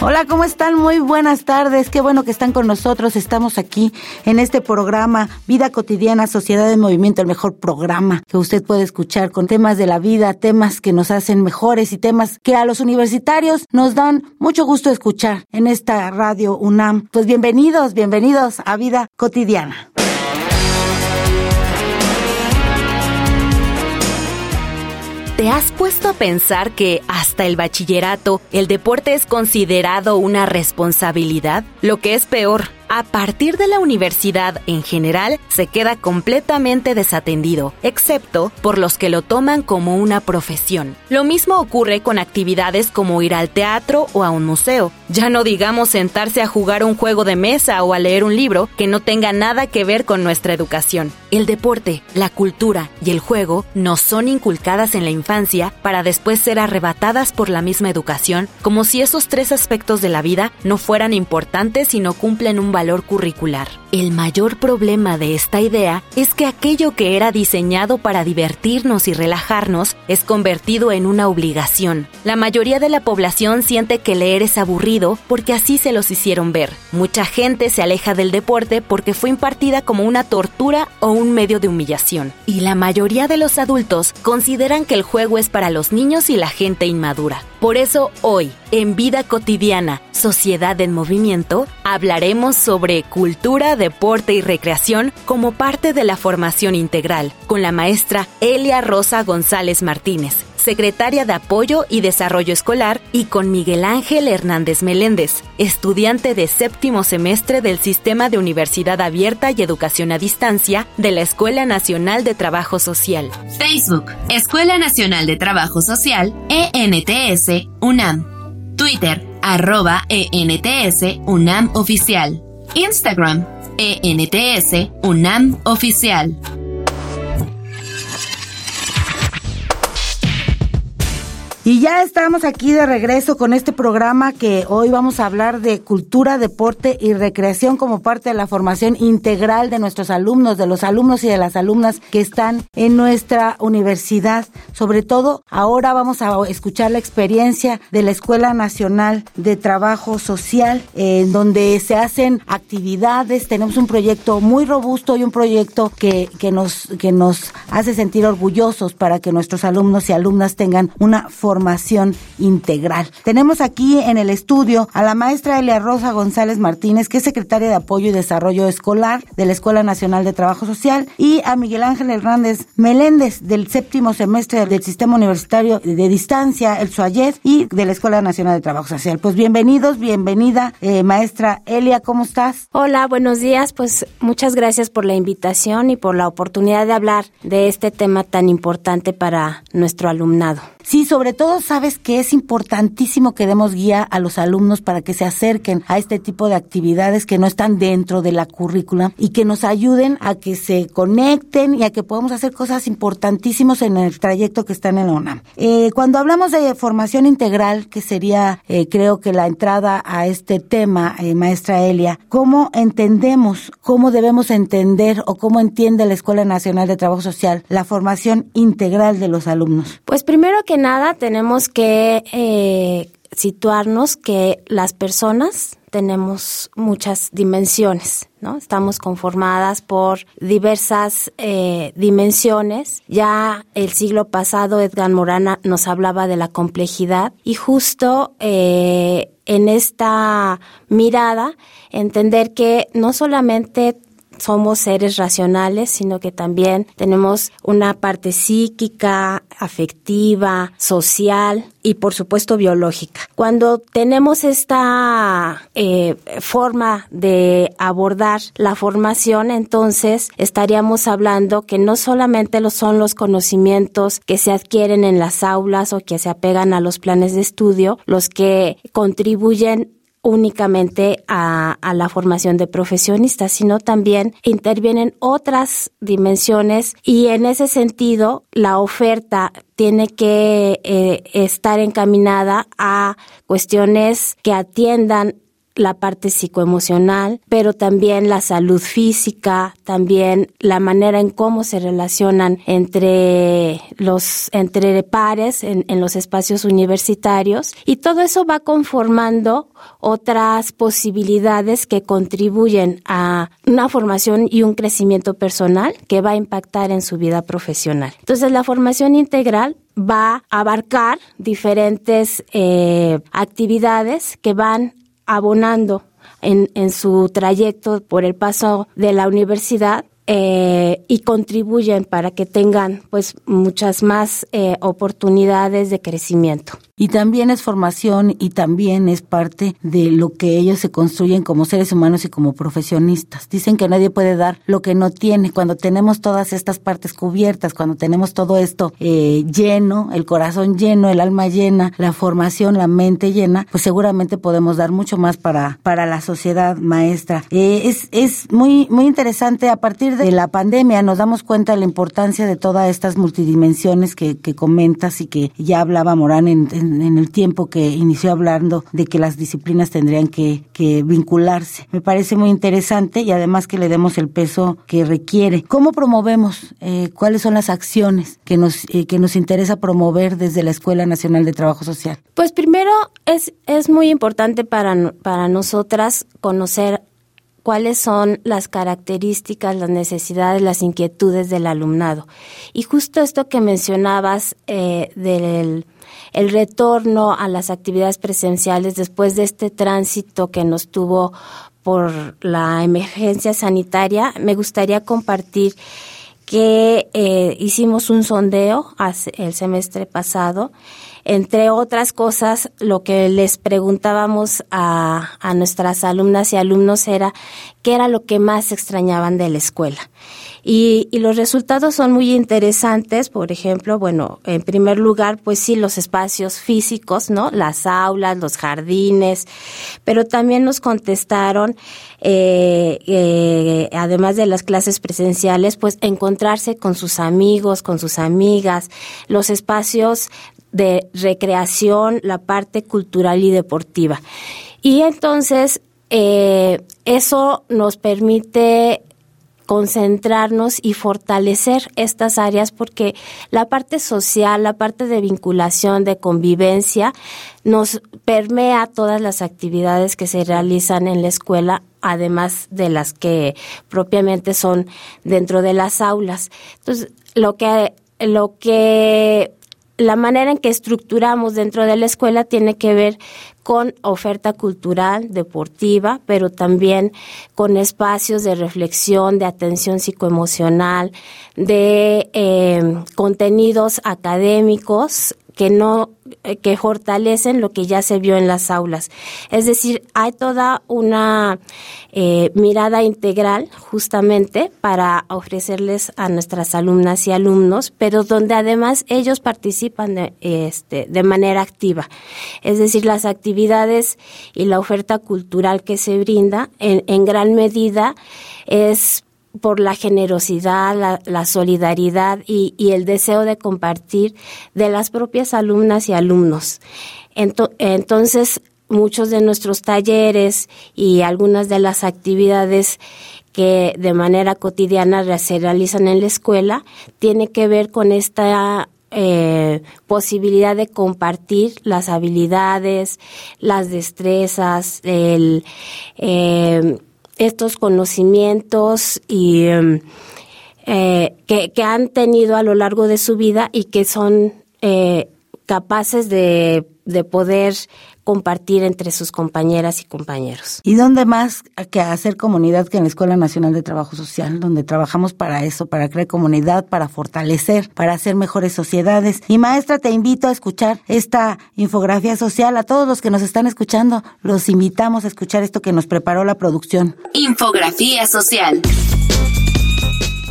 Hola, ¿cómo están? Muy buenas tardes. Qué bueno que están con nosotros. Estamos aquí en este programa Vida Cotidiana, Sociedad en Movimiento, el mejor programa que usted puede escuchar con temas de la vida, temas que nos hacen mejores y temas que a los universitarios nos dan mucho gusto escuchar en esta radio UNAM. Pues bienvenidos, bienvenidos a Vida Cotidiana. ¿Te has puesto a pensar que hasta el bachillerato el deporte es considerado una responsabilidad? Lo que es peor, a partir de la universidad en general se queda completamente desatendido, excepto por los que lo toman como una profesión. Lo mismo ocurre con actividades como ir al teatro o a un museo. Ya no digamos sentarse a jugar un juego de mesa o a leer un libro que no tenga nada que ver con nuestra educación. El deporte, la cultura y el juego nos son inculcadas en la infancia para después ser arrebatadas por la misma educación, como si esos tres aspectos de la vida no fueran importantes y no cumplen un valor curricular. El mayor problema de esta idea es que aquello que era diseñado para divertirnos y relajarnos es convertido en una obligación. La mayoría de la población siente que leer es aburrido porque así se los hicieron ver. Mucha gente se aleja del deporte porque fue impartida como una tortura o un medio de humillación. Y la mayoría de los adultos consideran que el juego es para los niños y la gente inmadura. Por eso hoy, en Vida Cotidiana, Sociedad en Movimiento, hablaremos sobre cultura, deporte y recreación como parte de la formación integral, con la maestra Elia Rosa González Martínez, secretaria de Apoyo y Desarrollo Escolar, y con Miguel Ángel Hernández Meléndez, estudiante de séptimo semestre del Sistema de Universidad Abierta y Educación a Distancia de la Escuela Nacional de Trabajo Social. Facebook, Escuela Nacional de Trabajo Social, ENTS, UNAM. Twitter, arroba ENTS, UNAM Oficial. Instagram, ENTS, UNAM Oficial. Y ya estamos aquí de regreso con este programa que hoy vamos a hablar de cultura, deporte y recreación como parte de la formación integral de nuestros alumnos, de los alumnos y de las alumnas que están en nuestra universidad. Sobre todo, ahora vamos a escuchar la experiencia de la Escuela Nacional de Trabajo Social, en donde se hacen actividades. Tenemos un proyecto muy robusto y un proyecto que, que, nos, que nos hace sentir orgullosos para que nuestros alumnos y alumnas tengan una formación formación integral. Tenemos aquí en el estudio a la maestra Elia Rosa González Martínez, que es secretaria de Apoyo y Desarrollo Escolar de la Escuela Nacional de Trabajo Social, y a Miguel Ángel Hernández Meléndez del séptimo semestre del Sistema Universitario de Distancia, el SUAYED, y de la Escuela Nacional de Trabajo Social. Pues bienvenidos, bienvenida, eh, maestra Elia, ¿cómo estás? Hola, buenos días. Pues muchas gracias por la invitación y por la oportunidad de hablar de este tema tan importante para nuestro alumnado. Sí, sobre todo sabes que es importantísimo que demos guía a los alumnos para que se acerquen a este tipo de actividades que no están dentro de la currícula y que nos ayuden a que se conecten y a que podamos hacer cosas importantísimas en el trayecto que está en el ONAM. Eh, cuando hablamos de formación integral, que sería eh, creo que la entrada a este tema, eh, maestra Elia, ¿cómo entendemos, cómo debemos entender o cómo entiende la Escuela Nacional de Trabajo Social la formación integral de los alumnos? Pues primero que nada tenemos que eh, situarnos que las personas tenemos muchas dimensiones, ¿no? Estamos conformadas por diversas eh, dimensiones. Ya el siglo pasado Edgar Morana nos hablaba de la complejidad y justo eh, en esta mirada entender que no solamente somos seres racionales, sino que también tenemos una parte psíquica, afectiva, social y por supuesto biológica. Cuando tenemos esta eh, forma de abordar la formación, entonces estaríamos hablando que no solamente son los conocimientos que se adquieren en las aulas o que se apegan a los planes de estudio los que contribuyen únicamente a, la formación de profesionistas, sino también intervienen otras dimensiones y en ese sentido la oferta tiene que eh, estar encaminada a cuestiones que atiendan la parte psicoemocional, pero también la salud física, también la manera en cómo se relacionan entre los entre pares en, los espacios universitarios y todo eso va conformando otras posibilidades que contribuyen a una formación y un crecimiento personal que va a impactar en su vida profesional. Entonces la formación integral va a abarcar diferentes eh, actividades que van abonando en, en su trayecto por el paso de la universidad eh, y contribuyen para que tengan pues muchas más eh, oportunidades de crecimiento. Y también es formación y también es parte de lo que ellos se construyen como seres humanos y como profesionistas. Dicen que nadie puede dar lo que no tiene. Cuando tenemos todas estas partes cubiertas, cuando tenemos todo esto eh, lleno, el corazón lleno, el alma llena, la formación, la mente llena, pues seguramente podemos dar mucho más para, para la sociedad maestra. Eh, es, es muy, muy interesante. A partir de la pandemia nos damos cuenta de la importancia de todas estas multidimensiones que, que comentas y que ya hablaba Morán en en, el tiempo que inició hablando de que las disciplinas tendrían que, vincularse. Me parece muy interesante y además que le demos el peso que requiere. ¿Cómo promovemos? Eh, ¿Cuáles son las acciones que nos, eh, que nos interesa promover desde la Escuela Nacional de Trabajo Social? Pues primero es, es muy importante para, para nosotras conocer cuáles son las características, las necesidades, las inquietudes del alumnado. Y justo esto que mencionabas eh, del el retorno a las actividades presenciales después de este tránsito que nos tuvo por la emergencia sanitaria, me gustaría compartir que eh, hicimos un sondeo el semestre pasado. Entre otras cosas, lo que les preguntábamos a, a nuestras alumnas y alumnos era qué era lo que más extrañaban de la escuela. Y, y, los resultados son muy interesantes, por ejemplo, bueno, en primer lugar, pues sí, los espacios físicos, ¿no? Las aulas, los jardines, pero también nos contestaron, eh, eh, además de las clases presenciales, pues encontrarse con sus amigos, con sus amigas, los espacios de recreación, la parte cultural y deportiva. Y entonces, eh, eso nos permite concentrarnos y fortalecer estas áreas porque la parte social, la parte de vinculación, de convivencia, nos permea todas las actividades que se realizan en la escuela, además de las que propiamente son dentro de las aulas. Entonces, lo que, lo que la manera en que estructuramos dentro de la escuela tiene que ver con oferta cultural, deportiva, pero también con espacios de reflexión, de atención psicoemocional, de eh, contenidos académicos que no eh, que fortalecen lo que ya se vio en las aulas. Es decir, hay toda una eh, mirada integral justamente para ofrecerles a nuestras alumnas y alumnos, pero donde además ellos participan de, este, de manera activa. Es decir, las actividades y la oferta cultural que se brinda en, en gran medida es por la generosidad, la, solidaridad y, el deseo de compartir de las propias alumnas y alumnos. entonces, muchos de nuestros talleres y algunas de las actividades que de manera cotidiana se realizan en la escuela tiene que ver con esta eh, posibilidad de compartir las habilidades, las destrezas, el, eh, estos conocimientos y em, eh, que, que, han tenido a lo largo de su vida y que son eh, capaces de, de poder compartir entre sus compañeras y compañeros. ¿Y dónde más que hacer comunidad que en la Escuela Nacional de Trabajo Social, donde trabajamos para eso, para crear comunidad, para fortalecer, para hacer mejores sociedades? Y maestra, te invito a escuchar esta infografía social. A todos los que nos están escuchando, los invitamos a escuchar esto que nos preparó la producción. Infografía social.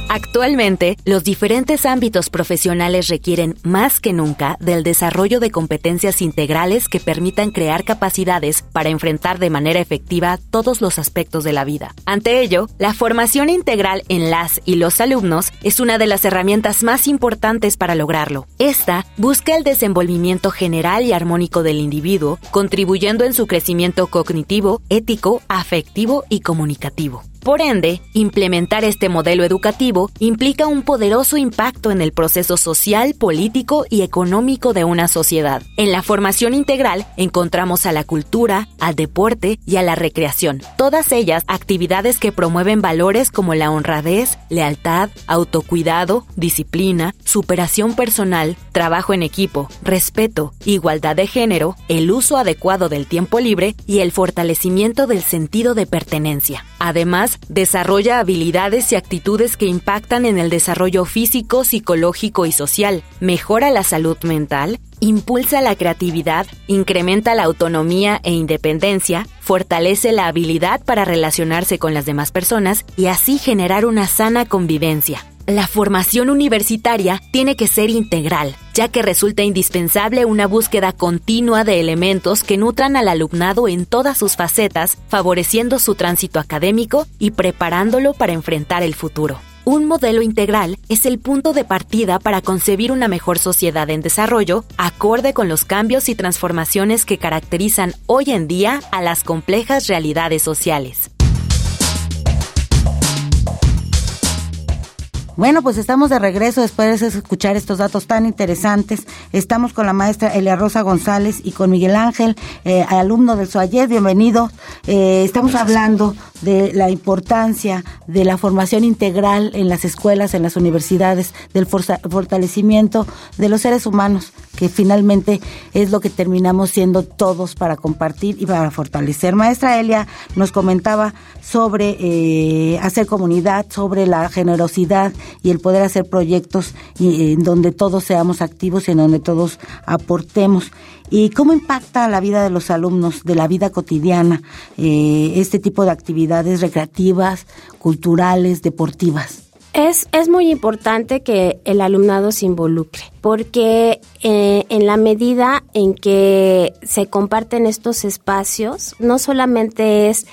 Actualmente, los diferentes ámbitos profesionales requieren más que nunca del desarrollo de competencias integrales que permitan crear capacidades para enfrentar de manera efectiva todos los aspectos de la vida. Ante ello, la formación integral en las y los alumnos es una de las herramientas más importantes para lograrlo. Esta busca el desenvolvimiento general y armónico del individuo, contribuyendo en su crecimiento cognitivo, ético, afectivo y comunicativo. Por ende, implementar este modelo educativo implica un poderoso impacto en el proceso social, político y económico de una sociedad. En la formación integral encontramos a la cultura, al deporte y a la recreación, todas ellas actividades que promueven valores como la honradez, lealtad, autocuidado, disciplina, superación personal, trabajo en equipo, respeto, igualdad de género, el uso adecuado del tiempo libre y el fortalecimiento del sentido de pertenencia. Además, desarrolla habilidades y actitudes que impactan en el desarrollo físico, psicológico y social, mejora la salud mental, impulsa la creatividad, incrementa la autonomía e independencia, fortalece la habilidad para relacionarse con las demás personas y así generar una sana convivencia. La formación universitaria tiene que ser integral, ya que resulta indispensable una búsqueda continua de elementos que nutran al alumnado en todas sus facetas, favoreciendo su tránsito académico y preparándolo para enfrentar el futuro. Un modelo integral es el punto de partida para concebir una mejor sociedad en desarrollo, acorde con los cambios y transformaciones que caracterizan hoy en día a las complejas realidades sociales. Bueno, pues estamos de regreso después de escuchar estos datos tan interesantes. Estamos con la maestra Elia Rosa González y con Miguel Ángel, eh, alumno del SOAYED. Bienvenido. Eh, estamos hablando de la importancia de la formación integral en las escuelas, en las universidades, del fortalecimiento de los seres humanos, que finalmente es lo que terminamos siendo todos para compartir y para fortalecer. Maestra Elia nos comentaba sobre eh, hacer comunidad, sobre la generosidad y el poder hacer proyectos en donde todos seamos activos y en donde todos aportemos. ¿Y cómo impacta la vida de los alumnos, de la vida cotidiana, eh, este tipo de actividades recreativas, culturales, deportivas? Es, es muy importante que el alumnado se involucre, porque eh, en la medida en que se comparten estos espacios, no solamente es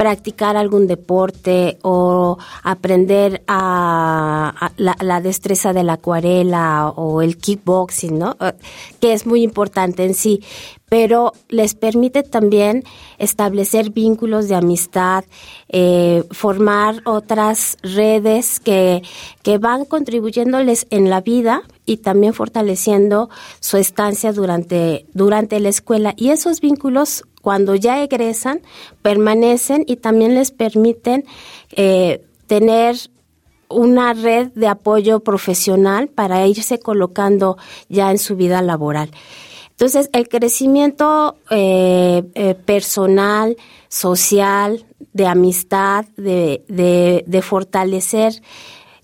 practicar algún deporte o aprender a, la, destreza de la acuarela o el kickboxing, ¿no? Eh, que es muy importante en sí, pero les permite también establecer vínculos de amistad, eh, formar otras redes que, que van contribuyéndoles en la vida y también fortaleciendo su estancia durante, durante la escuela. Y esos vínculos cuando ya egresan, permanecen y también les permiten eh, tener una red de apoyo profesional para irse colocando ya en su vida laboral. Entonces, el crecimiento eh, eh, personal, social, de amistad, de, de, de fortalecer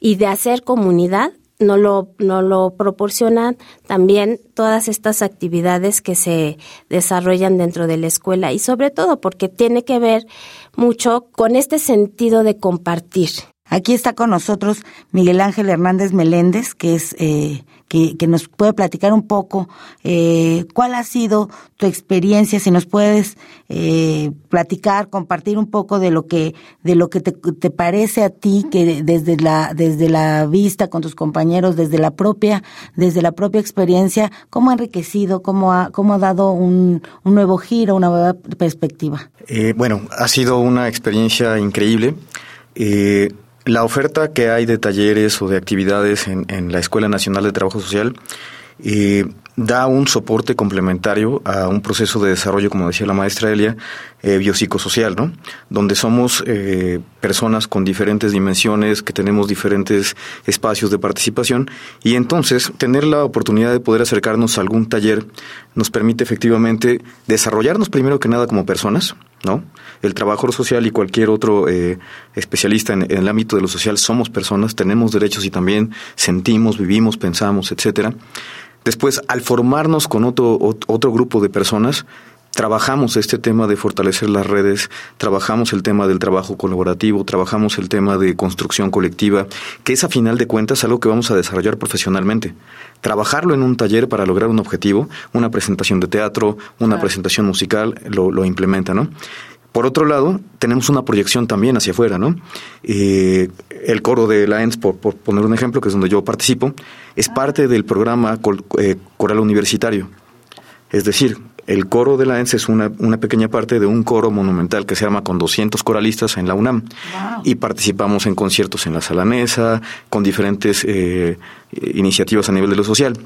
y de hacer comunidad no lo, no lo proporcionan también todas estas actividades que se desarrollan dentro de la escuela y sobre todo porque tiene que ver mucho con este sentido de compartir. Aquí está con nosotros Miguel Ángel Hernández Meléndez, que es eh, que, nos puede platicar un poco eh, cuál ha sido tu experiencia, si nos puedes eh, platicar, compartir un poco de lo que de lo que te, te, parece a ti que desde la desde la vista con tus compañeros, desde la propia desde la propia experiencia, cómo ha enriquecido, cómo ha cómo ha dado un, un nuevo giro, una nueva perspectiva. Eh, bueno, ha sido una experiencia increíble. Eh, la oferta que hay de talleres o de actividades en, en la Escuela Nacional de Trabajo Social eh, da un soporte complementario a un proceso de desarrollo, como decía la maestra Elia, eh, biopsicosocial, ¿no? Donde somos eh, personas con diferentes dimensiones, que tenemos diferentes espacios de participación, y entonces tener la oportunidad de poder acercarnos a algún taller nos permite efectivamente desarrollarnos primero que nada como personas, ¿no? El trabajador social y cualquier otro eh, especialista en, el ámbito de lo social somos personas, tenemos derechos y también sentimos, vivimos, pensamos, etcétera. Después, al formarnos con otro, otro grupo de personas, trabajamos este tema de fortalecer las redes, trabajamos el tema del trabajo colaborativo, trabajamos el tema de construcción colectiva, que es a final de cuentas algo que vamos a desarrollar profesionalmente. Trabajarlo en un taller para lograr un objetivo, una presentación de teatro, una presentación musical, lo, lo implementa, ¿no? Por otro lado, tenemos una proyección también hacia afuera, ¿no? Eh, el coro de la ENS, por, poner un ejemplo, que es donde yo participo, es parte del programa eh, coral universitario. Es decir, el coro de la ENS es una, una, pequeña parte de un coro monumental que se llama con 200 coralistas en la UNAM. Y participamos en conciertos en la Salanesa, con diferentes eh, iniciativas a nivel de lo social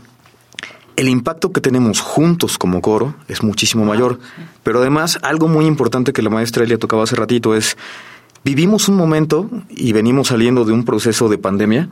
el impacto que tenemos juntos como coro es muchísimo mayor. Pero además, algo muy importante que la maestra Elia tocaba hace ratito es, vivimos un momento y venimos saliendo de un proceso de pandemia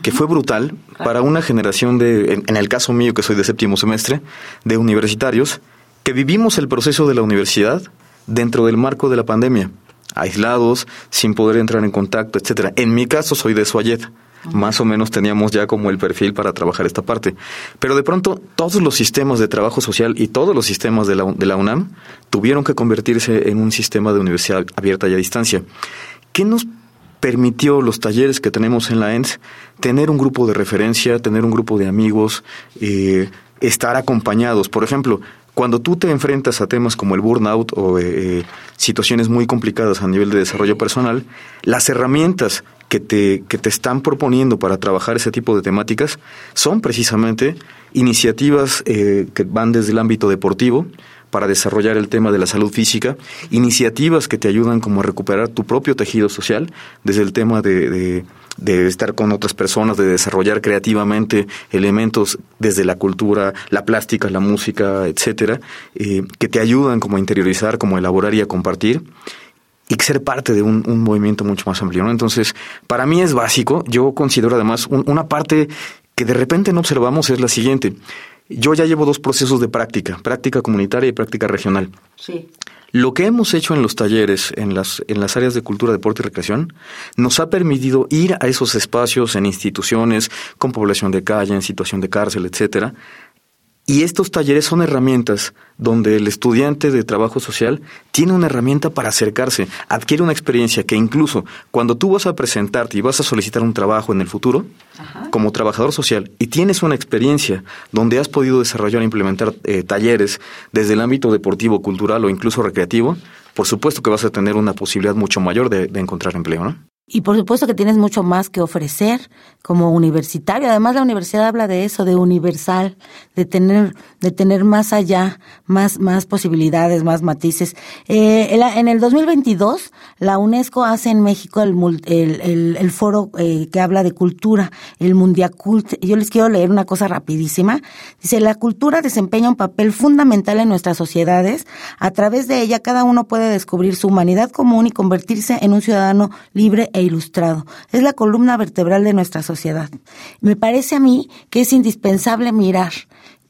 que fue brutal para una generación de, en, el caso mío que soy de séptimo semestre, de universitarios, que vivimos el proceso de la universidad dentro del marco de la pandemia, aislados, sin poder entrar en contacto, etcétera. En mi caso soy de Suayet más o menos teníamos ya como el perfil para trabajar esta parte. Pero de pronto todos los sistemas de trabajo social y todos los sistemas de la, de la UNAM tuvieron que convertirse en un sistema de universidad abierta y a distancia. ¿Qué nos permitió los talleres que tenemos en la ENS tener un grupo de referencia, tener un grupo de amigos, eh, estar acompañados? Por ejemplo, cuando tú te enfrentas a temas como el burnout o eh, eh, situaciones muy complicadas a nivel de desarrollo personal, las herramientas que te, que te están proponiendo para trabajar ese tipo de temáticas son precisamente iniciativas eh, que van desde el ámbito deportivo, para desarrollar el tema de la salud física, iniciativas que te ayudan como a recuperar tu propio tejido social, desde el tema de, de, estar con otras personas, de desarrollar creativamente elementos desde la cultura, la plástica, la música, etcétera, eh, que te ayudan como a interiorizar, como a elaborar y a compartir y ser parte de un, movimiento mucho más amplio. ¿no? Entonces, para mí es básico. Yo considero además una parte que de repente no observamos es la siguiente. Yo ya llevo dos procesos de práctica, práctica comunitaria y práctica regional. Sí. Lo que hemos hecho en los talleres, en las, en las áreas de cultura, deporte y recreación, nos ha permitido ir a esos espacios en instituciones con población de calle, en situación de cárcel, etcétera, y estos talleres son herramientas donde el estudiante de trabajo social tiene una herramienta para acercarse, adquiere una experiencia que incluso cuando tú vas a presentarte y vas a solicitar un trabajo en el futuro, como trabajador social, y tienes una experiencia donde has podido desarrollar e implementar eh, talleres desde el ámbito deportivo, cultural o incluso recreativo, por supuesto que vas a tener una posibilidad mucho mayor de, de encontrar empleo, ¿no? Y por supuesto que tienes mucho más que ofrecer como universitario. Además, la universidad habla de eso, de universal, de tener, de tener más allá, más, más posibilidades, más matices. Eh, en el 2022, la UNESCO hace en México el, el, el, foro eh, que habla de cultura, el Mundiacult. Yo les quiero leer una cosa rapidísima. Dice, la cultura desempeña un papel fundamental en nuestras sociedades. A través de ella, cada uno puede descubrir su humanidad común y convertirse en un ciudadano libre e ilustrado. Es la columna vertebral de nuestra sociedad. Me parece a mí que es indispensable mirar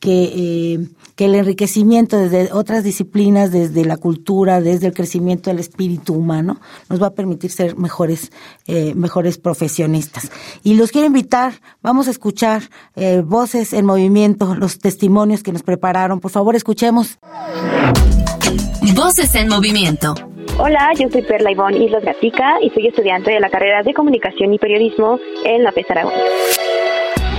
que, eh, que el enriquecimiento desde otras disciplinas, desde la cultura, desde el crecimiento del espíritu humano, nos va a permitir ser mejores, eh, mejores profesionistas. Y los quiero invitar, vamos a escuchar eh, voces en movimiento, los testimonios que nos prepararon. Por favor, escuchemos. Voces en movimiento. Hola, yo soy Perla Ivonne Islas Gatica y soy estudiante de la carrera de Comunicación y Periodismo en la PES Aragón.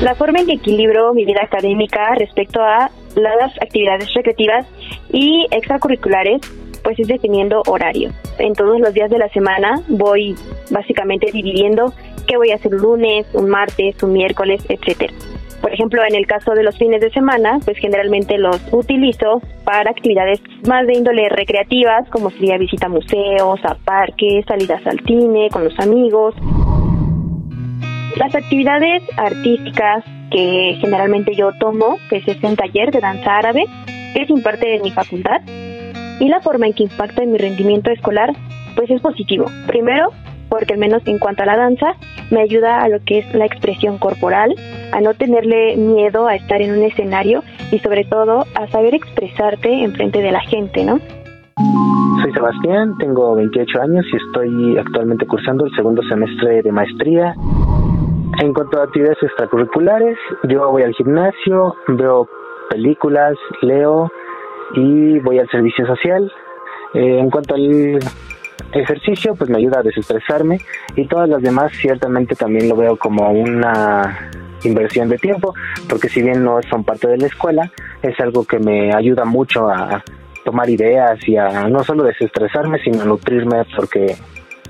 La forma en que equilibro mi vida académica respecto a las actividades recreativas y extracurriculares, pues es definiendo horario. En todos los días de la semana voy básicamente dividiendo qué voy a hacer un lunes, un martes, un miércoles, etcétera. Por ejemplo, en el caso de los fines de semana, pues generalmente los utilizo para actividades más de índole recreativas, como sería visita a museos, a parques, salidas al cine con los amigos. Las actividades artísticas que generalmente yo tomo, que es este taller de danza árabe, que es imparte en mi facultad, y la forma en que impacta en mi rendimiento escolar, pues es positivo. Primero, porque al menos en cuanto a la danza, me ayuda a lo que es la expresión corporal, a no tenerle miedo a estar en un escenario y sobre todo a saber expresarte en frente de la gente, ¿no? Soy Sebastián, tengo 28 años y estoy actualmente cursando el segundo semestre de maestría. En cuanto a actividades extracurriculares, yo voy al gimnasio, veo películas, leo y voy al servicio social. Eh, en cuanto al ejercicio, pues me ayuda a desestresarme y todas las demás ciertamente también lo veo como una inversión de tiempo, porque si bien no son parte de la escuela, es algo que me ayuda mucho a tomar ideas y a no solo desestresarme, sino a nutrirme porque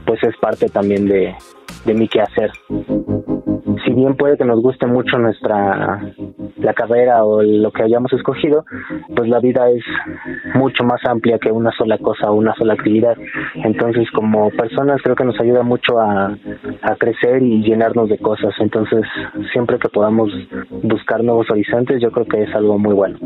pues es parte también de, de mi quehacer. Si bien puede que nos guste mucho nuestra la carrera o lo que hayamos escogido, pues la vida es mucho más amplia que una sola cosa o una sola actividad. Entonces, como personas creo que nos ayuda mucho a, a crecer y llenarnos de cosas. Entonces, siempre que podamos buscar nuevos horizontes, yo creo que es algo muy bueno.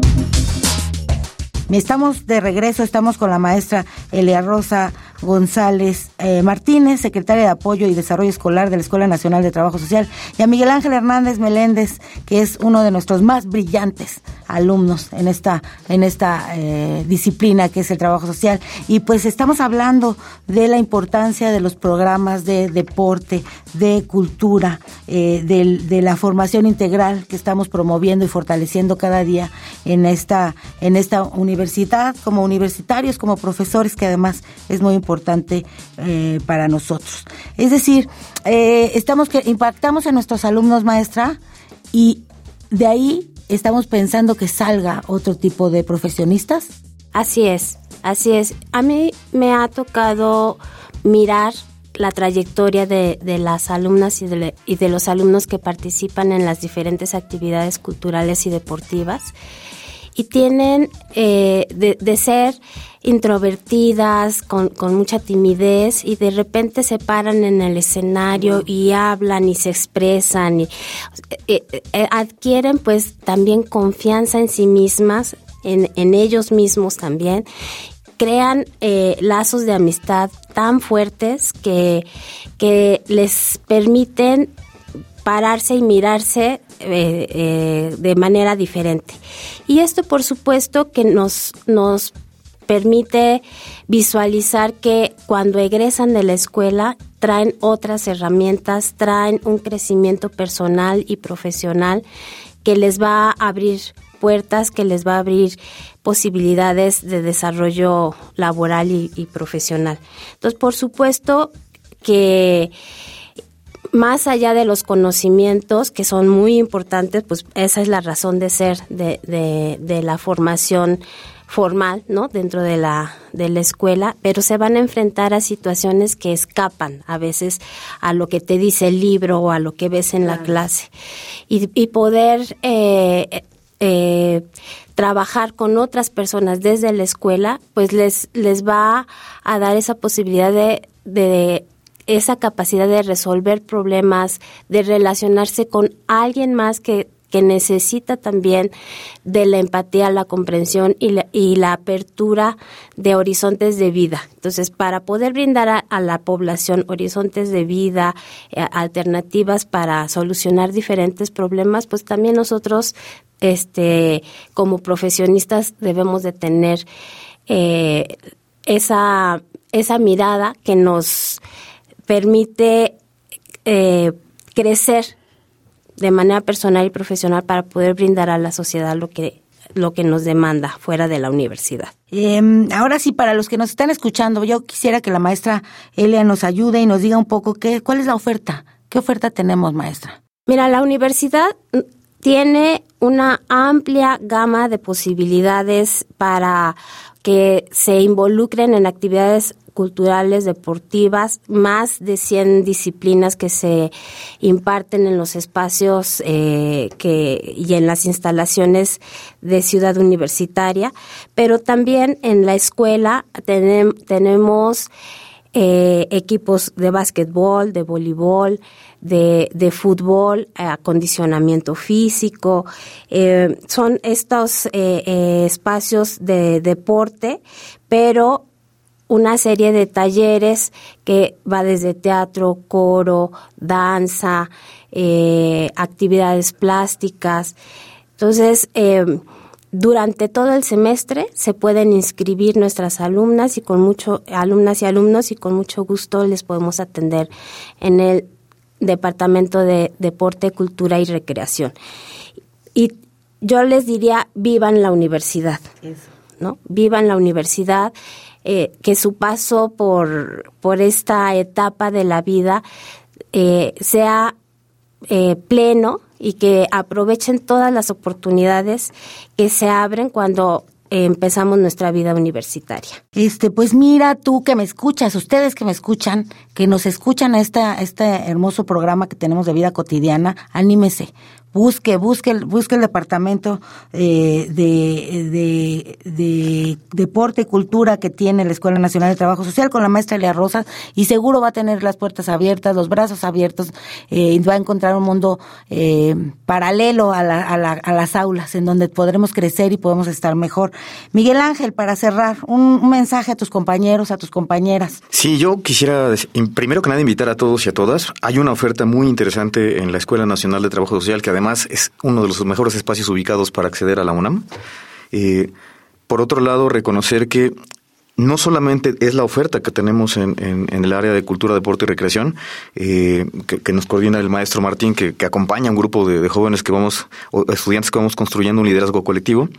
Estamos de regreso, estamos con la maestra Elia Rosa González eh, Martínez, secretaria de Apoyo y Desarrollo Escolar de la Escuela Nacional de Trabajo Social, y a Miguel Ángel Hernández Meléndez, que es uno de nuestros más brillantes alumnos en esta, en esta eh, disciplina que es el trabajo social. Y pues estamos hablando de la importancia de los programas de deporte, de cultura, eh, de, de la formación integral que estamos promoviendo y fortaleciendo cada día en esta, en esta universidad, como universitarios, como profesores, que además es muy importante eh, para nosotros. Es decir, eh, estamos que impactamos en nuestros alumnos, maestra, y de ahí estamos pensando que salga otro tipo de profesionistas. Así es, así es. A mí me ha tocado mirar la trayectoria de, de las alumnas y de, y de, los alumnos que participan en las diferentes actividades culturales y deportivas y tienen eh, de, de, ser introvertidas, con, con, mucha timidez y de repente se paran en el escenario y hablan y se expresan y eh, eh, adquieren pues también confianza en sí mismas, en, en ellos mismos también. Crean eh, lazos de amistad tan fuertes que, que les permiten pararse y mirarse eh, de manera diferente. Y esto, por supuesto, que nos, nos permite visualizar que cuando egresan de la escuela traen otras herramientas, traen un crecimiento personal y profesional que les va a abrir puertas, que les va a abrir posibilidades de desarrollo laboral y, y profesional. Entonces, por supuesto que más allá de los conocimientos que son muy importantes, pues esa es la razón de ser de, de, de la formación formal, ¿no? Dentro de la, de la escuela, pero se van a enfrentar a situaciones que escapan a veces a lo que te dice el libro o a lo que ves en la clase. Y, y poder eh, eh, trabajar con otras personas desde la escuela, pues les, les va a dar esa posibilidad de, de esa capacidad de resolver problemas, de relacionarse con alguien más que, que necesita también de la empatía, la comprensión y la, y la apertura de horizontes de vida. Entonces, para poder brindar a, la población horizontes de vida, eh, alternativas para solucionar diferentes problemas, pues también nosotros, este, como profesionistas, debemos de tener eh, esa, esa mirada que nos permite eh, crecer de manera personal y profesional para poder brindar a la sociedad lo que lo que nos demanda fuera de la universidad. Eh, ahora sí, para los que nos están escuchando, yo quisiera que la maestra Elia nos ayude y nos diga un poco qué, cuál es la oferta, qué oferta tenemos, maestra. Mira, la universidad tiene una amplia gama de posibilidades para que se involucren en actividades culturales, deportivas, más de 100 disciplinas que se imparten en los espacios eh, que, y en las instalaciones de ciudad universitaria, pero también en la escuela tenem, tenemos eh, equipos de básquetbol, de voleibol, de, fútbol, eh, acondicionamiento físico. Son estos espacios de deporte, pero una serie de talleres que va desde teatro, coro, danza, eh, actividades plásticas. Entonces, eh, durante todo el semestre se pueden inscribir nuestras alumnas y con mucho alumnas y alumnos y con mucho gusto les podemos atender en el departamento de deporte, cultura y recreación. Y yo les diría vivan la universidad. Eso. ¿no? Vivan la universidad, eh, que su paso por, por esta etapa de la vida eh, sea eh, pleno y que aprovechen todas las oportunidades que se abren cuando empezamos nuestra vida universitaria. Este, pues mira, tú que me escuchas, ustedes que me escuchan, que nos escuchan a esta, este hermoso programa que tenemos de vida cotidiana, anímese, busque, busque, busque el departamento eh, de, de, de, deporte y cultura que tiene la Escuela Nacional de Trabajo Social con la maestra Elia Rosas y seguro va a tener las puertas abiertas, los brazos abiertos eh, y va a encontrar un mundo eh, paralelo a, la, a, la, las aulas en donde podremos crecer y podemos estar mejor. Miguel Ángel, para cerrar, un, un mensaje a tus compañeros, a tus compañeras. Sí, yo quisiera primero que nada invitar a todos y a todas. Hay una oferta muy interesante en la Escuela Nacional de Trabajo Social que además es uno de los mejores espacios ubicados para acceder a la UNAM. Eh, por otro lado, reconocer que no solamente es la oferta que tenemos en, el área de cultura, deporte y recreación, eh, que, nos coordina el maestro Martín, que, acompaña a un grupo de, de, jóvenes que vamos, o estudiantes que vamos construyendo un liderazgo colectivo,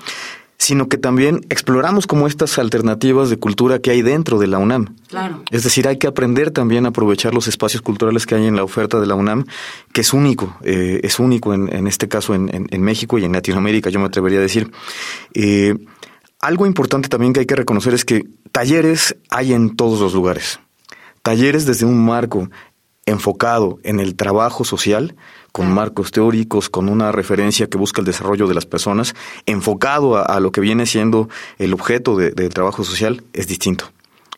sino que también exploramos como estas alternativas de cultura que hay dentro de la UNAM. Claro. Es decir, hay que aprender también a aprovechar los espacios culturales que hay en la oferta de la UNAM, que es único, eh, es único en, este caso en, México y en Latinoamérica, yo me atrevería a decir. Eh, algo importante también que hay que reconocer es que talleres hay en todos los lugares. Talleres desde un marco enfocado en el trabajo social, con marcos teóricos, con una referencia que busca el desarrollo de las personas, enfocado a, lo que viene siendo el objeto del trabajo social, es distinto.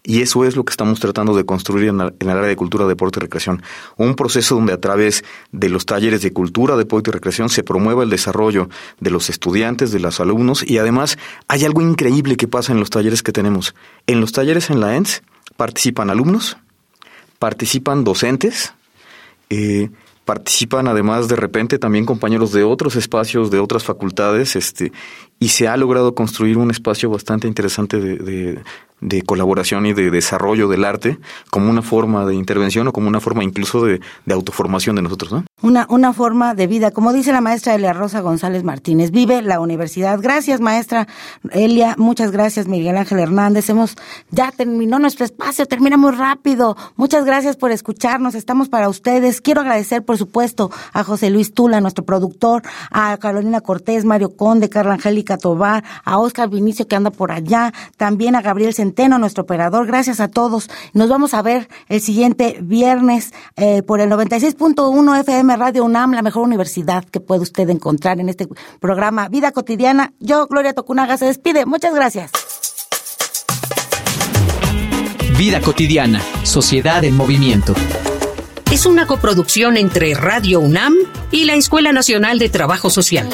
Y eso es lo que estamos tratando de construir en, el área de cultura, deporte y recreación. Un proceso donde a través de los talleres de cultura, deporte y recreación se promueva el desarrollo de los estudiantes, de los alumnos y además hay algo increíble que pasa en los talleres que tenemos. En los talleres en la ENS participan alumnos, participan docentes, eh, participan además de repente también compañeros de otros espacios, de otras facultades, este, y se ha logrado construir un espacio bastante interesante de, de colaboración y de desarrollo del arte como una forma de intervención o como una forma incluso de, de autoformación de nosotros, ¿no? Una, una forma de vida, como dice la maestra Elia Rosa González Martínez, vive la universidad. Gracias, maestra Elia, muchas gracias, Miguel Ángel Hernández. Hemos, ya terminó nuestro espacio, termina muy rápido. Muchas gracias por escucharnos, estamos para ustedes. Quiero agradecer, por supuesto, a José Luis Tula, nuestro productor, a Carolina Cortés, Mario Conde, Carla Angélica Tobar, a Oscar Vinicio que anda por allá, también a Gabriel Centeno, nuestro operador. Gracias a todos. Nos vamos a ver el siguiente viernes eh, por el 96.1 FM Radio UNAM, la mejor universidad que puede usted encontrar en este programa Vida Cotidiana. Yo, Gloria Tocunaga, se despide. Muchas gracias. Vida Cotidiana, Sociedad en Movimiento. Es una coproducción entre Radio UNAM y la Escuela Nacional de Trabajo Social.